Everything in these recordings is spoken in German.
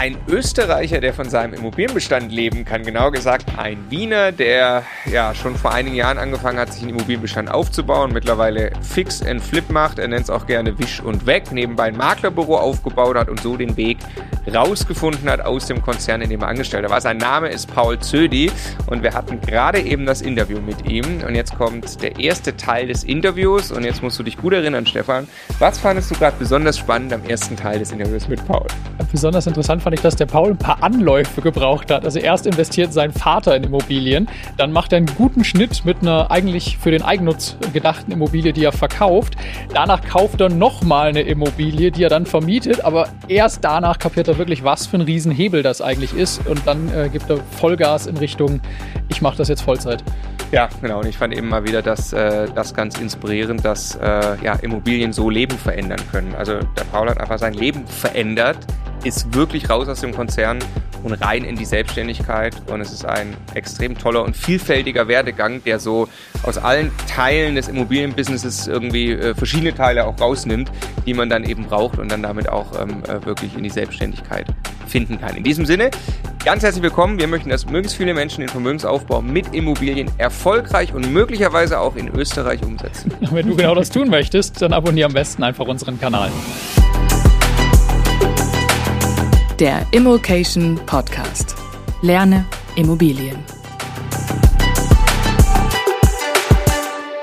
ein Österreicher, der von seinem Immobilienbestand leben kann, genau gesagt ein Wiener, der ja schon vor einigen Jahren angefangen hat, sich einen Immobilienbestand aufzubauen, mittlerweile fix and flip macht, er nennt es auch gerne Wisch und Weg, nebenbei ein Maklerbüro aufgebaut hat und so den Weg rausgefunden hat aus dem Konzern, in dem er angestellt war. Sein Name ist Paul Zödi und wir hatten gerade eben das Interview mit ihm und jetzt kommt der erste Teil des Interviews und jetzt musst du dich gut erinnern, Stefan. Was fandest du gerade besonders spannend am ersten Teil des Interviews mit Paul? Besonders interessant fand ich, dass der Paul ein paar Anläufe gebraucht hat. Also erst investiert sein Vater in Immobilien, dann macht er einen guten Schnitt mit einer eigentlich für den Eigennutz gedachten Immobilie, die er verkauft. Danach kauft er nochmal eine Immobilie, die er dann vermietet, aber erst danach kapiert er wirklich, was für ein Riesenhebel das eigentlich ist und dann äh, gibt er Vollgas in Richtung, ich mache das jetzt Vollzeit. Ja, genau. Und ich fand eben mal wieder das, äh, das ganz inspirierend, dass äh, ja, Immobilien so Leben verändern können. Also der Paul hat einfach sein Leben verändert, ist wirklich raus aus dem Konzern und rein in die Selbstständigkeit. Und es ist ein extrem toller und vielfältiger Werdegang, der so aus allen Teilen des Immobilienbusinesses irgendwie äh, verschiedene Teile auch rausnimmt, die man dann eben braucht und dann damit auch ähm, äh, wirklich in die Selbstständigkeit finden kann. In diesem Sinne, ganz herzlich willkommen. Wir möchten, dass möglichst viele Menschen den Vermögensaufbau mit Immobilien erfolgreich und möglicherweise auch in Österreich umsetzen. Wenn du genau das tun möchtest, dann abonniere am besten einfach unseren Kanal. Der Immokation Podcast. Lerne Immobilien.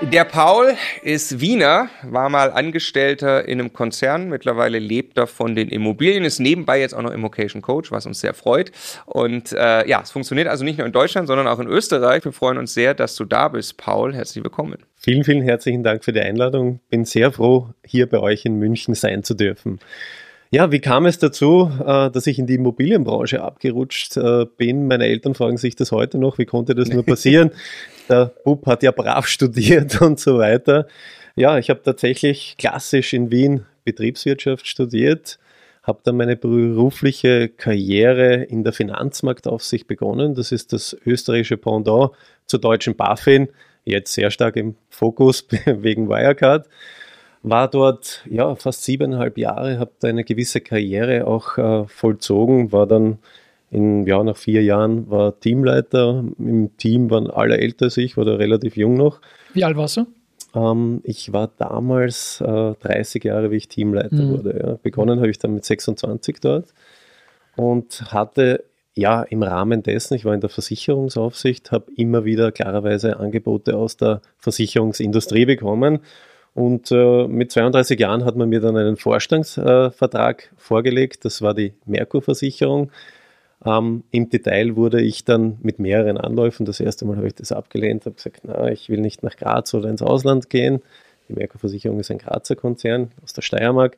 Der Paul ist Wiener, war mal Angestellter in einem Konzern. Mittlerweile lebt er von den Immobilien, ist nebenbei jetzt auch noch Immocation Coach, was uns sehr freut. Und äh, ja, es funktioniert also nicht nur in Deutschland, sondern auch in Österreich. Wir freuen uns sehr, dass du da bist, Paul. Herzlich willkommen. Vielen, vielen herzlichen Dank für die Einladung. Bin sehr froh, hier bei euch in München sein zu dürfen. Ja, wie kam es dazu, äh, dass ich in die Immobilienbranche abgerutscht äh, bin? Meine Eltern fragen sich das heute noch, wie konnte das nur passieren? Der Bub hat ja brav studiert und so weiter. Ja, ich habe tatsächlich klassisch in Wien Betriebswirtschaft studiert, habe dann meine berufliche Karriere in der Finanzmarktaufsicht begonnen. Das ist das österreichische Pendant zur deutschen BaFin, jetzt sehr stark im Fokus wegen Wirecard war dort ja fast siebeneinhalb Jahre, habe da eine gewisse Karriere auch äh, vollzogen, war dann in, ja, nach vier Jahren war Teamleiter. Im Team waren alle älter als ich, war da relativ jung noch. Wie alt warst du? Ähm, ich war damals äh, 30 Jahre, wie ich Teamleiter mhm. wurde. Ja. Begonnen habe ich dann mit 26 dort und hatte ja im Rahmen dessen, ich war in der Versicherungsaufsicht, habe immer wieder klarerweise Angebote aus der Versicherungsindustrie bekommen und äh, mit 32 Jahren hat man mir dann einen Vorstandsvertrag äh, vorgelegt. Das war die Merkur-Versicherung. Ähm, Im Detail wurde ich dann mit mehreren Anläufen, das erste Mal habe ich das abgelehnt, habe gesagt, na, ich will nicht nach Graz oder ins Ausland gehen. Die Merkur-Versicherung ist ein Grazer Konzern aus der Steiermark.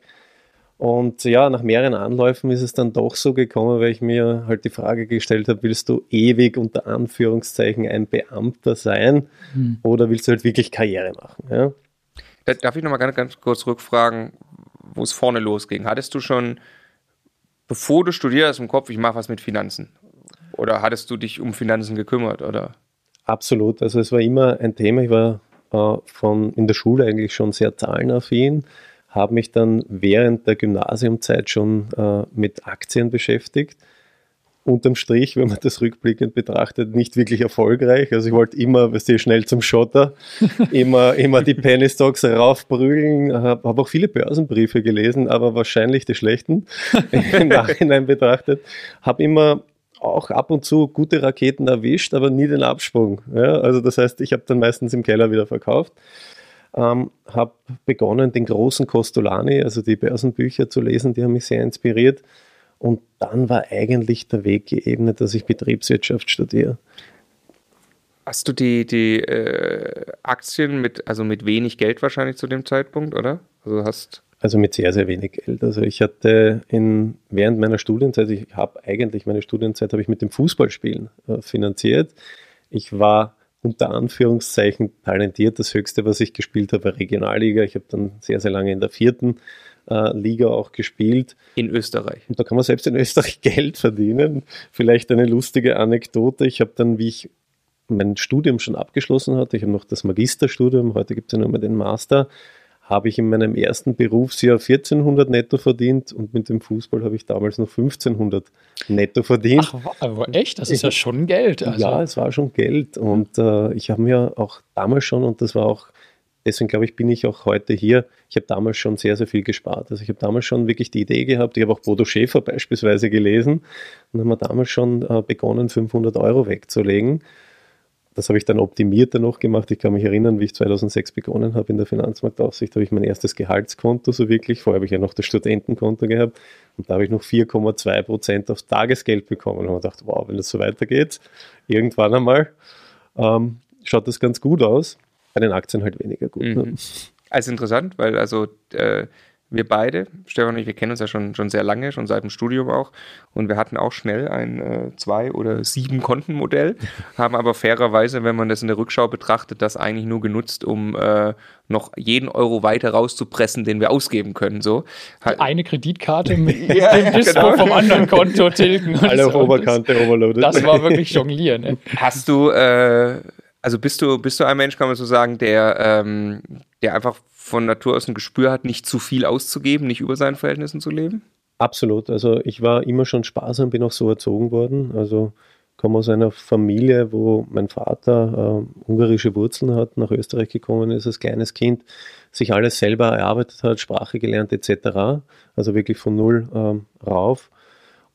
Und ja, nach mehreren Anläufen ist es dann doch so gekommen, weil ich mir halt die Frage gestellt habe, willst du ewig unter Anführungszeichen ein Beamter sein hm. oder willst du halt wirklich Karriere machen? Ja? Darf ich nochmal ganz, ganz kurz rückfragen, wo es vorne losging? Hattest du schon, bevor du studierst, im Kopf, ich mache was mit Finanzen? Oder hattest du dich um Finanzen gekümmert? Oder? Absolut. Also es war immer ein Thema. Ich war äh, von in der Schule eigentlich schon sehr zahlenaffin, habe mich dann während der Gymnasiumzeit schon äh, mit Aktien beschäftigt unterm Strich, wenn man das rückblickend betrachtet, nicht wirklich erfolgreich. Also ich wollte immer, weißt du, schnell zum Schotter, immer, immer die Penny Stocks raufprügeln, habe hab auch viele Börsenbriefe gelesen, aber wahrscheinlich die schlechten im Nachhinein betrachtet. Habe immer auch ab und zu gute Raketen erwischt, aber nie den Absprung. Ja, also das heißt, ich habe dann meistens im Keller wieder verkauft. Ähm, habe begonnen, den großen Costolani, also die Börsenbücher zu lesen, die haben mich sehr inspiriert und dann war eigentlich der Weg geebnet, dass ich Betriebswirtschaft studiere. Hast du die, die äh, Aktien mit, also mit wenig Geld wahrscheinlich zu dem Zeitpunkt, oder? Also hast also mit sehr, sehr wenig Geld. Also ich hatte in, während meiner Studienzeit, ich habe eigentlich meine Studienzeit habe ich mit dem Fußballspielen äh, finanziert. Ich war unter Anführungszeichen talentiert. Das höchste, was ich gespielt habe, war Regionalliga. Ich habe dann sehr, sehr lange in der vierten äh, Liga auch gespielt. In Österreich. Und da kann man selbst in Österreich Geld verdienen. Vielleicht eine lustige Anekdote. Ich habe dann, wie ich mein Studium schon abgeschlossen hatte, ich habe noch das Magisterstudium, heute gibt es ja nur mehr den Master, habe ich in meinem ersten Berufsjahr 1400 netto verdient und mit dem Fußball habe ich damals noch 1500 netto verdient. Ach, aber echt? Das ist ja schon Geld. Also. Ja, es war schon Geld und äh, ich habe mir auch damals schon, und das war auch, deswegen glaube ich, bin ich auch heute hier, ich habe damals schon sehr, sehr viel gespart. Also ich habe damals schon wirklich die Idee gehabt, ich habe auch Bodo Schäfer beispielsweise gelesen und haben wir damals schon äh, begonnen, 500 Euro wegzulegen das habe ich dann optimiert noch gemacht. Ich kann mich erinnern, wie ich 2006 begonnen habe in der Finanzmarktaufsicht, habe ich mein erstes Gehaltskonto so wirklich. Vorher habe ich ja noch das Studentenkonto gehabt und da habe ich noch 4,2 Prozent aufs Tagesgeld bekommen. Und habe gedacht, wow, wenn das so weitergeht, irgendwann einmal ähm, schaut das ganz gut aus. Bei den Aktien halt weniger gut. Ne? Mhm. Ne? Also interessant, weil also äh, wir beide, Stefan und ich, wir kennen uns ja schon, schon sehr lange, schon seit dem Studium auch. Und wir hatten auch schnell ein äh, zwei- oder sieben Kontenmodell, haben aber fairerweise, wenn man das in der Rückschau betrachtet, das eigentlich nur genutzt, um äh, noch jeden Euro weiter rauszupressen, den wir ausgeben können. So. Die eine Kreditkarte mit ja, dem Dispo genau. vom anderen Konto tilgen. Alle auf Oberkante overloaded. Das war wirklich Jonglieren. Ey. Hast du, äh, also bist du, bist du ein Mensch, kann man so sagen, der, ähm, der einfach von Natur aus ein Gespür hat, nicht zu viel auszugeben, nicht über seinen Verhältnissen zu leben? Absolut. Also ich war immer schon sparsam, bin auch so erzogen worden. Also komme aus einer Familie, wo mein Vater äh, ungarische Wurzeln hat, nach Österreich gekommen ist als kleines Kind, sich alles selber erarbeitet hat, Sprache gelernt etc. Also wirklich von null ähm, rauf.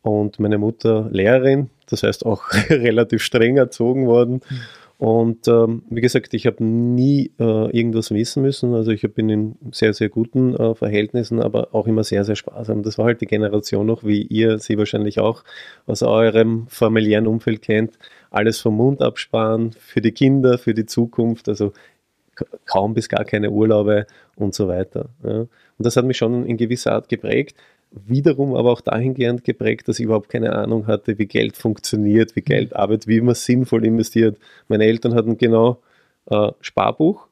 Und meine Mutter Lehrerin, das heißt auch relativ streng erzogen worden. Mhm und ähm, wie gesagt, ich habe nie äh, irgendwas wissen müssen. Also ich bin in sehr, sehr guten äh, Verhältnissen, aber auch immer sehr, sehr sparsam. Das war halt die Generation noch, wie ihr sie wahrscheinlich auch aus eurem familiären Umfeld kennt. Alles vom Mund absparen, für die Kinder, für die Zukunft. Also kaum bis gar keine Urlaube und so weiter. Ja. Und das hat mich schon in gewisser Art geprägt wiederum aber auch dahingehend geprägt, dass ich überhaupt keine Ahnung hatte, wie Geld funktioniert, wie Geld arbeitet, wie man sinnvoll investiert. Meine Eltern hatten genau äh, Sparbuch,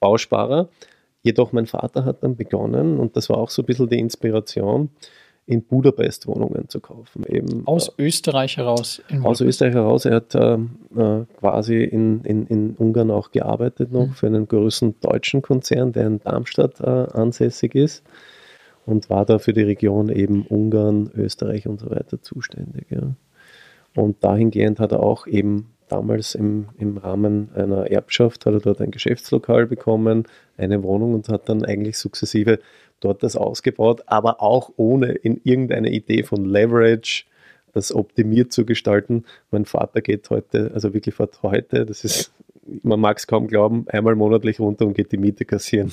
Bausparer. Jedoch mein Vater hat dann begonnen, und das war auch so ein bisschen die Inspiration, in Budapest Wohnungen zu kaufen. Eben, aus äh, Österreich heraus? aus Österreich heraus. Er hat äh, äh, quasi in, in, in Ungarn auch gearbeitet noch mhm. für einen größeren deutschen Konzern, der in Darmstadt äh, ansässig ist und war da für die Region eben Ungarn, Österreich und so weiter zuständig. Ja. Und dahingehend hat er auch eben damals im, im Rahmen einer Erbschaft, hat er dort ein Geschäftslokal bekommen, eine Wohnung und hat dann eigentlich sukzessive dort das ausgebaut, aber auch ohne in irgendeine Idee von Leverage, das optimiert zu gestalten. Mein Vater geht heute, also wirklich fährt heute, das ist man mag es kaum glauben, einmal monatlich runter und geht die Miete kassieren.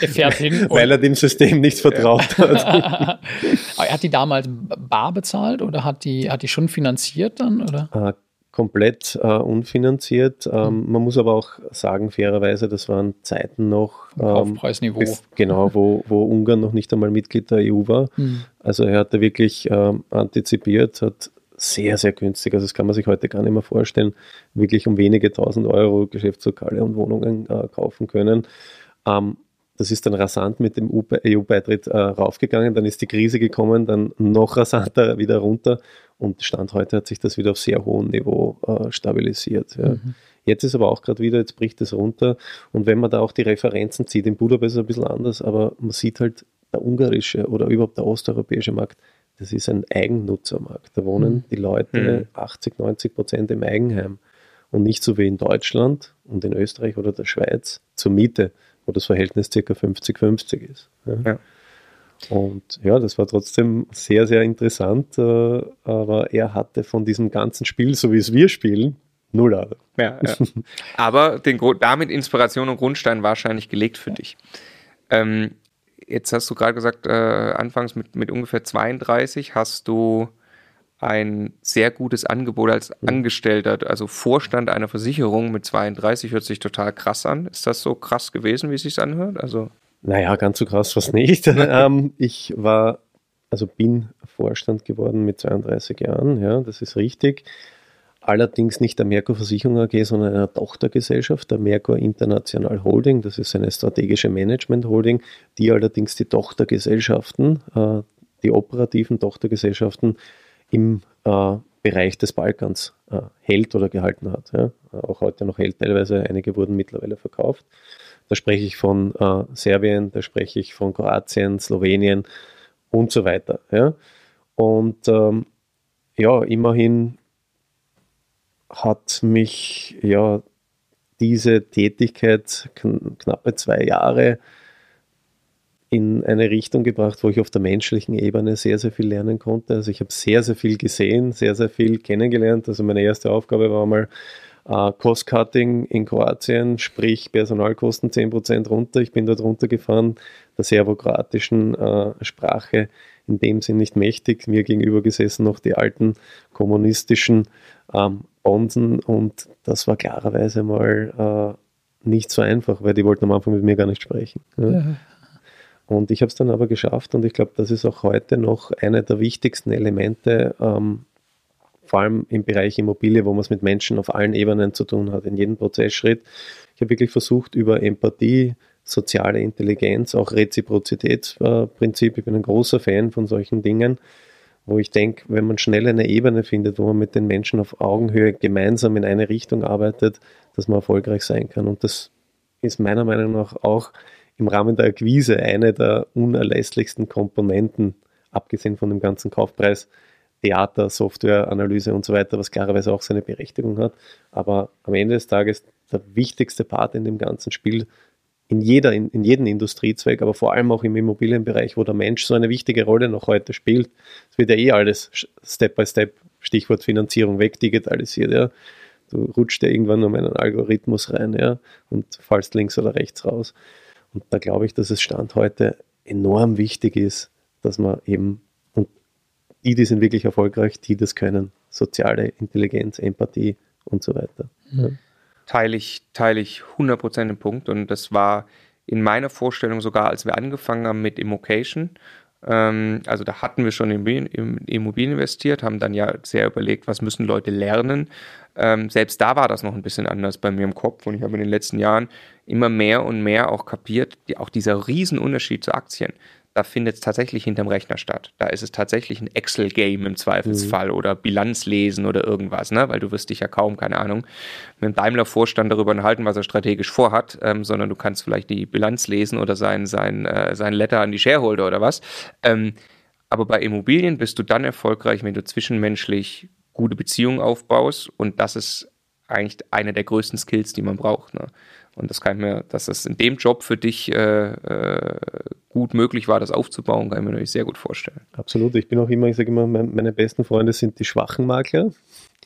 Er fährt hin. Weil er dem System nicht vertraut hat. er hat die damals bar bezahlt oder hat die, hat die schon finanziert dann? Oder? Äh, komplett äh, unfinanziert. Ähm, mhm. Man muss aber auch sagen, fairerweise, das waren Zeiten noch. Ähm, Aufpreisniveau. Genau, wo, wo Ungarn noch nicht einmal Mitglied der EU war. Mhm. Also er hat da wirklich ähm, antizipiert, hat sehr, sehr günstig. Also das kann man sich heute gar nicht mehr vorstellen. Wirklich um wenige tausend Euro Geschäftslokale und Wohnungen äh, kaufen können. Ähm, das ist dann rasant mit dem EU-Beitritt äh, raufgegangen, dann ist die Krise gekommen, dann noch rasanter wieder runter und Stand heute hat sich das wieder auf sehr hohem Niveau äh, stabilisiert. Ja. Mhm. Jetzt ist aber auch gerade wieder, jetzt bricht es runter und wenn man da auch die Referenzen zieht, in Budapest ist es ein bisschen anders, aber man sieht halt, der ungarische oder überhaupt der osteuropäische Markt das ist ein Eigennutzermarkt. Da wohnen mhm. die Leute mhm. 80, 90 Prozent im Eigenheim und nicht so wie in Deutschland und in Österreich oder der Schweiz zur Miete, wo das Verhältnis ca. 50-50 ist. Ja. Ja. Und ja, das war trotzdem sehr, sehr interessant, äh, aber er hatte von diesem ganzen Spiel, so wie es wir spielen, null Ahnung. Ja. aber den, damit Inspiration und Grundstein wahrscheinlich gelegt für dich. Ähm, Jetzt hast du gerade gesagt, äh, anfangs mit, mit ungefähr 32 hast du ein sehr gutes Angebot als. Angestellter, also Vorstand einer Versicherung mit 32 hört sich total krass an. Ist das so krass gewesen, wie es sich anhört? Also naja, ganz so krass was nicht. ähm, ich war, also bin Vorstand geworden mit 32 Jahren, ja, das ist richtig allerdings nicht der Merkur Versicherung AG, sondern einer Tochtergesellschaft, der Merkur International Holding. Das ist eine strategische Management Holding, die allerdings die Tochtergesellschaften, äh, die operativen Tochtergesellschaften im äh, Bereich des Balkans äh, hält oder gehalten hat. Ja. Auch heute noch hält teilweise, einige wurden mittlerweile verkauft. Da spreche ich von äh, Serbien, da spreche ich von Kroatien, Slowenien und so weiter. Ja. Und ähm, ja, immerhin hat mich ja diese Tätigkeit kn knappe zwei Jahre in eine Richtung gebracht, wo ich auf der menschlichen Ebene sehr, sehr viel lernen konnte. Also ich habe sehr, sehr viel gesehen, sehr, sehr viel kennengelernt. Also meine erste Aufgabe war mal äh, Cost-Cutting in Kroatien, sprich Personalkosten 10% runter. Ich bin dort runtergefahren, der serbokroatischen äh, Sprache in dem Sinn nicht mächtig. Mir gegenüber gesessen noch die alten kommunistischen ähm, Bonsen und das war klarerweise mal äh, nicht so einfach, weil die wollten am Anfang mit mir gar nicht sprechen. Ja. Ja. Und ich habe es dann aber geschafft und ich glaube, das ist auch heute noch einer der wichtigsten Elemente, ähm, vor allem im Bereich Immobilie, wo man es mit Menschen auf allen Ebenen zu tun hat, in jedem Prozessschritt. Ich habe wirklich versucht, über Empathie, soziale Intelligenz, auch Reziprozitätsprinzip, ich bin ein großer Fan von solchen Dingen, wo ich denke, wenn man schnell eine Ebene findet, wo man mit den Menschen auf Augenhöhe gemeinsam in eine Richtung arbeitet, dass man erfolgreich sein kann. Und das ist meiner Meinung nach auch im Rahmen der Akquise eine der unerlässlichsten Komponenten, abgesehen von dem ganzen Kaufpreis, Theater, Software, Analyse und so weiter, was klarerweise auch seine Berechtigung hat. Aber am Ende des Tages der wichtigste Part in dem ganzen Spiel, in, jeder, in, in jedem Industriezweig, aber vor allem auch im Immobilienbereich, wo der Mensch so eine wichtige Rolle noch heute spielt. Es wird ja eh alles Step by Step, Stichwort Finanzierung, wegdigitalisiert. Ja. Du rutscht ja irgendwann um einen Algorithmus rein ja, und fallst links oder rechts raus. Und da glaube ich, dass es Stand heute enorm wichtig ist, dass man eben, und die, die sind wirklich erfolgreich, die das können, soziale Intelligenz, Empathie und so weiter. Ja. Teile ich, teile ich 100% den Punkt. Und das war in meiner Vorstellung sogar, als wir angefangen haben mit Immocation, ähm, also da hatten wir schon in Immobilien investiert, haben dann ja sehr überlegt, was müssen Leute lernen. Ähm, selbst da war das noch ein bisschen anders bei mir im Kopf. Und ich habe in den letzten Jahren immer mehr und mehr auch kapiert, die, auch dieser Riesenunterschied zu Aktien da findet es tatsächlich hinterm Rechner statt. Da ist es tatsächlich ein Excel-Game im Zweifelsfall mhm. oder Bilanz lesen oder irgendwas, ne? weil du wirst dich ja kaum, keine Ahnung, mit dem Daimler-Vorstand darüber enthalten, was er strategisch vorhat, ähm, sondern du kannst vielleicht die Bilanz lesen oder sein, sein, äh, sein Letter an die Shareholder oder was. Ähm, aber bei Immobilien bist du dann erfolgreich, wenn du zwischenmenschlich gute Beziehungen aufbaust und das ist eigentlich einer der größten Skills, die man braucht. Ne? Und das kann ich mir, dass das in dem Job für dich äh, äh, gut möglich war, das aufzubauen, kann ich mir natürlich sehr gut vorstellen. Absolut. Ich bin auch immer, ich sage immer, meine besten Freunde sind die schwachen Makler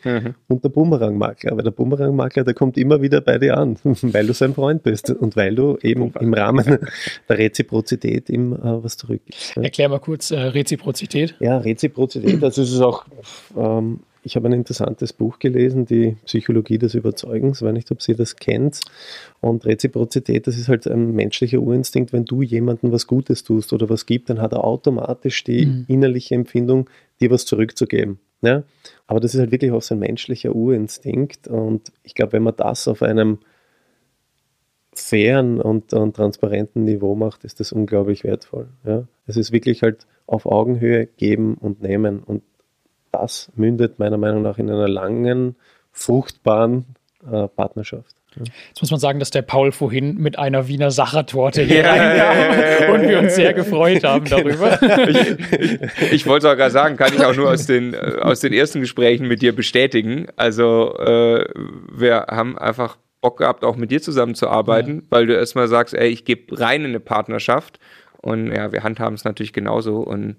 mhm. und der Bumerang-Makler. Aber der Bumerang-Makler, der kommt immer wieder bei dir an, weil du sein Freund bist und weil du eben im Rahmen der Reziprozität ihm äh, was zurückgibst. Erklär mal kurz äh, Reziprozität. Ja, Reziprozität, also es ist auch ähm, ich habe ein interessantes Buch gelesen, die Psychologie des Überzeugens, ich weiß nicht, ob Sie das kennt. Und Reziprozität, das ist halt ein menschlicher Urinstinkt. Wenn du jemandem was Gutes tust oder was gibst, dann hat er automatisch die mhm. innerliche Empfindung, dir was zurückzugeben. Ja? Aber das ist halt wirklich auch so ein menschlicher Urinstinkt. Und ich glaube, wenn man das auf einem fairen und, und, transparenten Niveau macht, ist das unglaublich wertvoll. Ja? Es ist wirklich halt auf Augenhöhe geben und nehmen. Und das mündet meiner Meinung nach in einer langen, fruchtbaren äh, Partnerschaft. Jetzt muss man sagen, dass der Paul vorhin mit einer Wiener Sachertorte hier ja, reinkam ja, und wir uns sehr gefreut haben darüber. Ich, ich, ich wollte sogar sagen, kann ich auch nur aus den, äh, aus den ersten Gesprächen mit dir bestätigen. Also äh, wir haben einfach Bock gehabt, auch mit dir zusammenzuarbeiten, ja. weil du erstmal sagst, ey, ich gebe rein in eine Partnerschaft und ja, wir handhaben es natürlich genauso und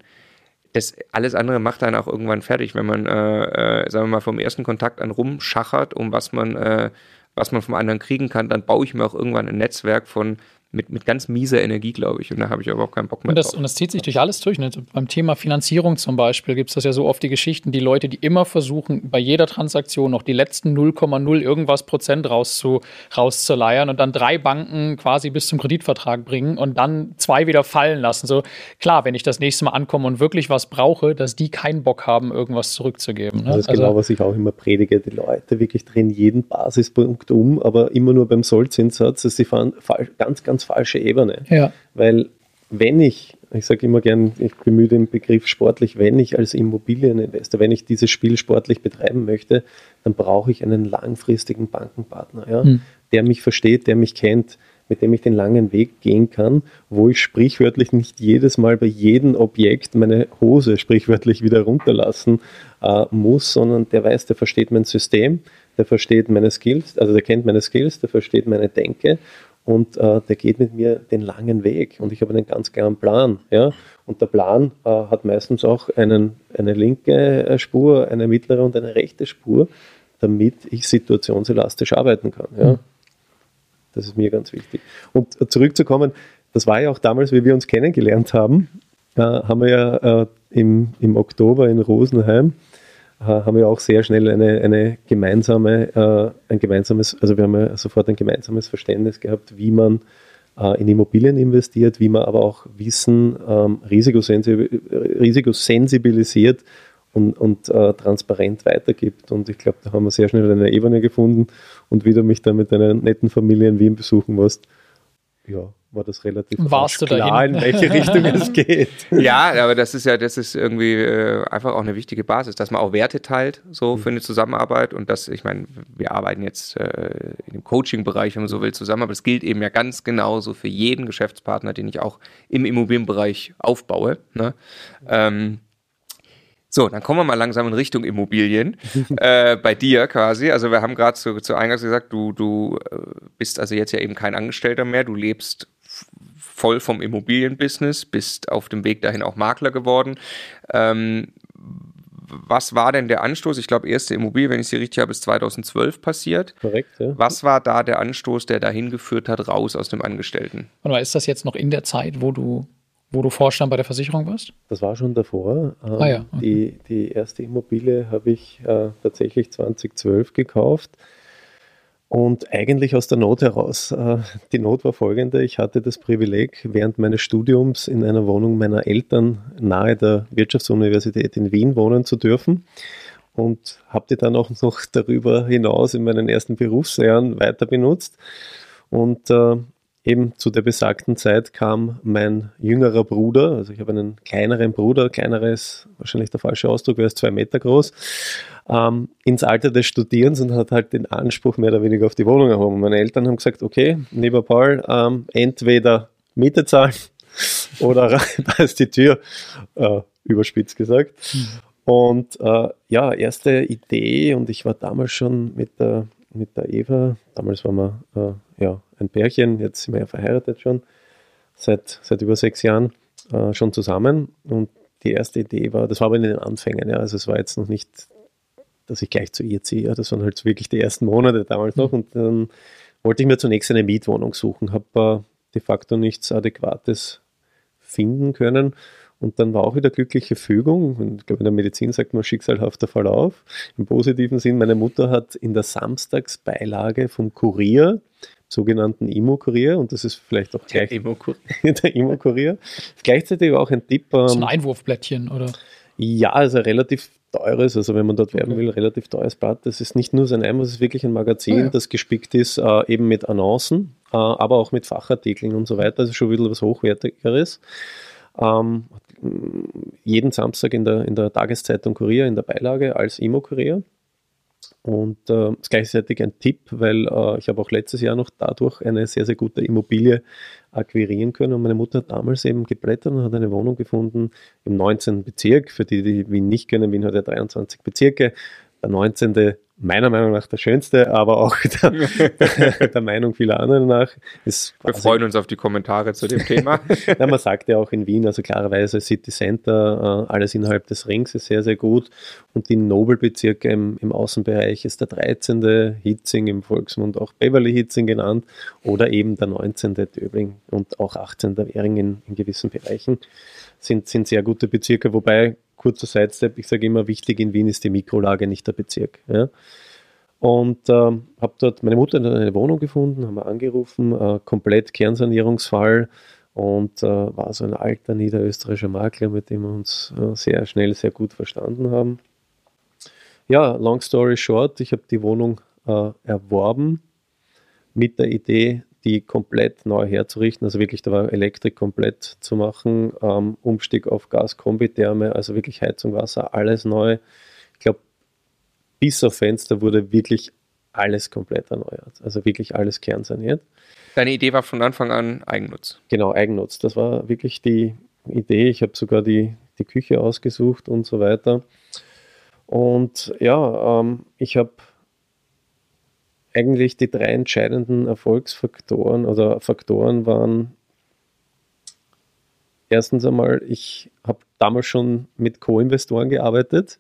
das alles andere macht dann auch irgendwann fertig, wenn man, äh, äh, sagen wir mal, vom ersten Kontakt an rumschachert, um was man, äh, was man vom anderen kriegen kann, dann baue ich mir auch irgendwann ein Netzwerk von mit, mit ganz mieser Energie, glaube ich. Und da habe ich aber auch keinen Bock mehr und das, drauf. Und das zieht sich durch alles durch. Ne? Beim Thema Finanzierung zum Beispiel gibt es das ja so oft die Geschichten, die Leute, die immer versuchen, bei jeder Transaktion noch die letzten 0,0 irgendwas Prozent rauszu, rauszuleiern und dann drei Banken quasi bis zum Kreditvertrag bringen und dann zwei wieder fallen lassen. So klar, wenn ich das nächste Mal ankomme und wirklich was brauche, dass die keinen Bock haben, irgendwas zurückzugeben. Ne? Das ist also, genau, was ich auch immer predige. Die Leute wirklich drehen jeden Basispunkt um, aber immer nur beim Sollzinssatz. Also sie fahren ganz, ganz falsche Ebene. Ja. Weil wenn ich ich sage immer gern, ich bemühe den Begriff sportlich, wenn ich als Immobilieninvestor, wenn ich dieses Spiel sportlich betreiben möchte, dann brauche ich einen langfristigen Bankenpartner, ja, hm. der mich versteht, der mich kennt, mit dem ich den langen Weg gehen kann, wo ich sprichwörtlich nicht jedes Mal bei jedem Objekt meine Hose sprichwörtlich wieder runterlassen äh, muss, sondern der weiß, der versteht mein System, der versteht meine Skills, also der kennt meine Skills, der versteht meine Denke und äh, der geht mit mir den langen Weg und ich habe einen ganz klaren Plan. Ja? Und der Plan äh, hat meistens auch einen, eine linke äh, Spur, eine mittlere und eine rechte Spur, damit ich situationselastisch arbeiten kann. Ja? Das ist mir ganz wichtig. Und zurückzukommen, das war ja auch damals, wie wir uns kennengelernt haben, äh, haben wir ja äh, im, im Oktober in Rosenheim, äh, haben wir auch sehr schnell eine, eine gemeinsame, äh, ein gemeinsames, also wir haben ja sofort ein gemeinsames Verständnis gehabt, wie man äh, in Immobilien investiert, wie man aber auch Wissen ähm, risikosensibilisiert und, und äh, transparent weitergibt. Und ich glaube, da haben wir sehr schnell eine Ebene gefunden und wie du mich da mit deiner netten Familie in Wien besuchen warst, ja, war das relativ Warst klar, in welche Richtung es geht. Ja, aber das ist ja, das ist irgendwie äh, einfach auch eine wichtige Basis, dass man auch Werte teilt, so mhm. für eine Zusammenarbeit und das, ich meine, wir arbeiten jetzt äh, in dem Coaching-Bereich, wenn man so will, zusammen, aber das gilt eben ja ganz genauso für jeden Geschäftspartner, den ich auch im Immobilienbereich aufbaue. Ne? Ähm, so, dann kommen wir mal langsam in Richtung Immobilien. äh, bei dir quasi. Also wir haben gerade zu, zu Eingangs gesagt, du, du äh, bist also jetzt ja eben kein Angestellter mehr. Du lebst voll vom Immobilienbusiness, bist auf dem Weg dahin auch Makler geworden. Ähm, was war denn der Anstoß? Ich glaube, erste Immobilie, wenn ich sie richtig habe, ist 2012 passiert. Korrekt, ja. Was war da der Anstoß, der dahin geführt hat, raus aus dem Angestellten? Und ist das jetzt noch in der Zeit, wo du wo du Vorstand bei der Versicherung warst? Das war schon davor. Ähm, ah, ja. okay. die, die erste Immobilie habe ich äh, tatsächlich 2012 gekauft. Und eigentlich aus der Not heraus. Äh, die Not war folgende. Ich hatte das Privileg, während meines Studiums in einer Wohnung meiner Eltern nahe der Wirtschaftsuniversität in Wien wohnen zu dürfen. Und habe die dann auch noch darüber hinaus in meinen ersten Berufsjahren weiter benutzt. Und äh, eben zu der besagten Zeit kam mein jüngerer Bruder, also ich habe einen kleineren Bruder, kleinerer ist wahrscheinlich der falsche Ausdruck, er ist zwei Meter groß, ähm, ins Alter des Studierens und hat halt den Anspruch mehr oder weniger auf die Wohnung erhoben. Meine Eltern haben gesagt, okay, lieber Paul, ähm, entweder Miete zahlen oder da ist die Tür, äh, überspitzt gesagt. Und äh, ja, erste Idee und ich war damals schon mit der, mit der Eva, damals waren wir äh, ja, ein Pärchen, jetzt sind wir ja verheiratet schon, seit, seit über sechs Jahren äh, schon zusammen. Und die erste Idee war, das war aber in den Anfängen, ja, also es war jetzt noch nicht, dass ich gleich zu ihr ziehe, ja, das waren halt wirklich die ersten Monate damals noch. Und dann wollte ich mir zunächst eine Mietwohnung suchen, habe äh, de facto nichts Adäquates finden können. Und dann war auch wieder glückliche Fügung. Und ich glaube, in der Medizin sagt man schicksalhafter Verlauf. Im positiven Sinn, meine Mutter hat in der Samstagsbeilage vom Kurier sogenannten Imo-Kurier und das ist vielleicht auch gleich der Imo-Kurier. der Imo-Kurier. Gleichzeitig auch ein Tipp. Ähm, so ein Einwurfblättchen, oder? Ja, also relativ teures, also wenn man dort werben okay. will, relativ teures Blatt. Das ist nicht nur sein Einwurf, es ist wirklich ein Magazin, oh ja. das gespickt ist äh, eben mit Annoncen, äh, aber auch mit Fachartikeln und so weiter. Also schon ein bisschen was Hochwertigeres. Ähm, jeden Samstag in der, in der Tageszeitung Kurier in der Beilage als Imo-Kurier. Und äh, ist gleichzeitig ein Tipp, weil äh, ich habe auch letztes Jahr noch dadurch eine sehr, sehr gute Immobilie akquirieren können. Und meine Mutter hat damals eben geblättert und hat eine Wohnung gefunden im 19. Bezirk. Für die, die Wien nicht kennen, Wien hat ja 23 Bezirke. Der 19 meiner Meinung nach der schönste, aber auch der, der Meinung vieler anderen nach. Ist Wir freuen uns auf die Kommentare zu dem Thema. ja, man sagt ja auch in Wien, also klarerweise City Center, äh, alles innerhalb des Rings ist sehr, sehr gut. Und die Nobelbezirke im, im Außenbereich ist der 13. Hitzing im Volksmund auch Beverly Hitzing genannt oder eben der 19. Döbling und auch 18. Währing in, in gewissen Bereichen sind, sind sehr gute Bezirke, wobei kurzer Sidestep, ich sage immer, wichtig in Wien ist die Mikrolage, nicht der Bezirk. Ja. Und ähm, habe dort meine Mutter in eine Wohnung gefunden, haben wir angerufen, äh, komplett Kernsanierungsfall und äh, war so ein alter niederösterreichischer Makler, mit dem wir uns äh, sehr schnell, sehr gut verstanden haben. Ja, long story short, ich habe die Wohnung äh, erworben mit der Idee, die komplett neu herzurichten, also wirklich da war Elektrik komplett zu machen, ähm, Umstieg auf Gas, Kombitherme, also wirklich Heizung, Wasser, alles neu. Ich glaube, bis auf Fenster wurde wirklich alles komplett erneuert, also wirklich alles kernsaniert. Deine Idee war von Anfang an Eigennutz. Genau, Eigennutz. Das war wirklich die Idee. Ich habe sogar die, die Küche ausgesucht und so weiter. Und ja, ähm, ich habe eigentlich die drei entscheidenden Erfolgsfaktoren oder Faktoren waren erstens einmal, ich habe damals schon mit Co-Investoren gearbeitet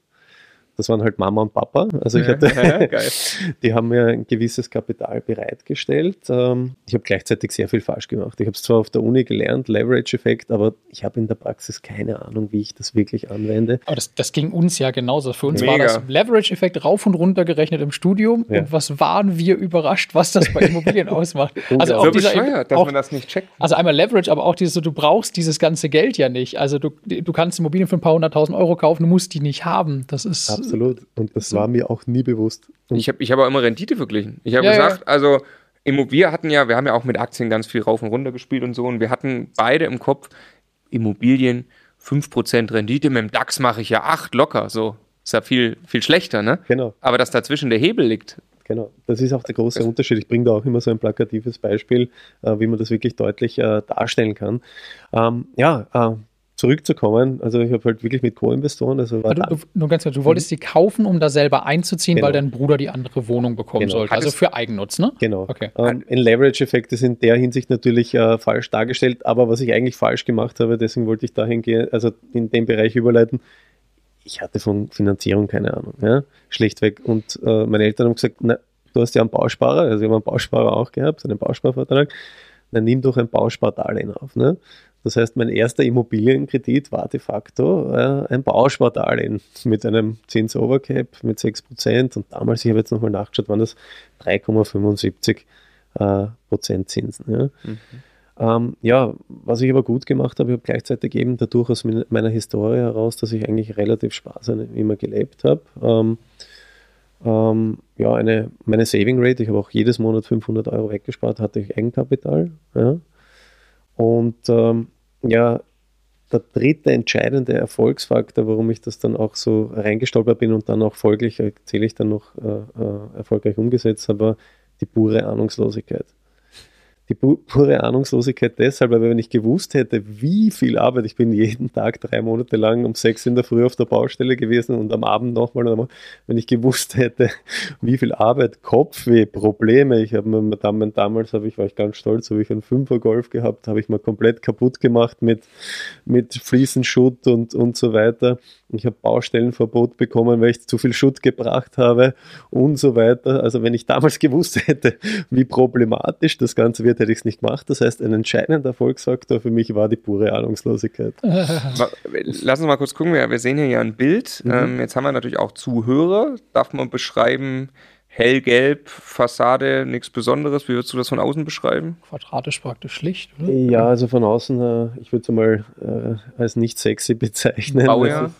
das waren halt Mama und Papa. Also ich hatte, ja, die haben mir ein gewisses Kapital bereitgestellt. Ähm, ich habe gleichzeitig sehr viel falsch gemacht. Ich habe es zwar auf der Uni gelernt, Leverage-Effekt, aber ich habe in der Praxis keine Ahnung, wie ich das wirklich anwende. Aber das, das ging uns ja genauso. Für uns Mega. war das Leverage-Effekt rauf und runter gerechnet im Studium. Ja. Und was waren wir überrascht, was das bei Immobilien ausmacht. Also auch so dieser, bescheuert, dass auch, man das nicht checkt. Also einmal Leverage, aber auch dieses, du brauchst dieses ganze Geld ja nicht. Also du, du kannst Immobilien für ein paar hunderttausend Euro kaufen, du musst die nicht haben. Das ist Absolut. Und das war mir auch nie bewusst. Und ich habe ich hab auch immer Rendite verglichen. Ich habe ja, gesagt, ja. also wir hatten ja, wir haben ja auch mit Aktien ganz viel rauf und runter gespielt und so. Und wir hatten beide im Kopf, Immobilien, 5% Rendite, mit dem DAX mache ich ja 8 locker. So ist ja viel, viel schlechter, ne? Genau. Aber dass dazwischen der Hebel liegt. Genau, das ist auch der große Unterschied. Ich bringe da auch immer so ein plakatives Beispiel, äh, wie man das wirklich deutlich äh, darstellen kann. Ähm, ja, äh, zurückzukommen, also ich habe halt wirklich mit Co-Investoren, also war du, du, ganz klar, du wolltest mhm. die kaufen, um da selber einzuziehen, genau. weil dein Bruder die andere Wohnung bekommen genau. sollte, also für Eigennutz, ne? Genau. Okay. Ähm, ein Leverage-Effekt ist in der Hinsicht natürlich äh, falsch dargestellt, aber was ich eigentlich falsch gemacht habe, deswegen wollte ich dahin gehen, also in dem Bereich überleiten, ich hatte von Finanzierung keine Ahnung, ja, schlichtweg. Und äh, meine Eltern haben gesagt, na, du hast ja einen Bausparer, also ich habe einen Bausparer auch gehabt, einen Bausparvertrag, dann nimm doch ein Bauspardarlehen auf. Ne? Das heißt, mein erster Immobilienkredit war de facto äh, ein Bauspardarlehen mit einem Zinsovercap mit 6% und damals, ich habe jetzt nochmal nachgeschaut, waren das 3,75 äh, Prozent Zinsen. Ja. Mhm. Ähm, ja, was ich aber gut gemacht habe, ich habe gleichzeitig eben dadurch aus meiner Historie heraus, dass ich eigentlich relativ sparsam immer gelebt habe. Ähm, ähm, ja, eine, meine Saving Rate, ich habe auch jedes Monat 500 Euro weggespart, hatte ich Eigenkapital. Ja. Und ähm, ja, der dritte entscheidende Erfolgsfaktor, warum ich das dann auch so reingestolpert bin und dann auch folglich erzähle ich dann noch äh, äh, erfolgreich umgesetzt habe, die pure Ahnungslosigkeit die pure Ahnungslosigkeit deshalb, weil wenn ich gewusst hätte, wie viel Arbeit, ich bin jeden Tag drei Monate lang um sechs in der Früh auf der Baustelle gewesen und am Abend nochmal, wenn ich gewusst hätte, wie viel Arbeit, Kopfweh, Probleme, ich habe mir damals, habe ich, war ich ganz stolz, habe ich einen Fünfer Golf gehabt, habe ich mal komplett kaputt gemacht mit, mit Fliesenschutt und, und so weiter. Ich habe Baustellenverbot bekommen, weil ich zu viel Schutt gebracht habe und so weiter. Also wenn ich damals gewusst hätte, wie problematisch das Ganze wird, hätte ich es nicht gemacht. Das heißt, ein entscheidender Erfolgsfaktor für mich war die pure Ahnungslosigkeit. Lass uns mal kurz gucken. Wir sehen hier ja ein Bild. Mhm. Ähm, jetzt haben wir natürlich auch Zuhörer. Darf man beschreiben, hellgelb, Fassade, nichts Besonderes. Wie würdest du das von außen beschreiben? Quadratisch praktisch schlicht, oder? Ja, also von außen, äh, ich würde es mal äh, als nicht sexy bezeichnen. Baujahr? Also,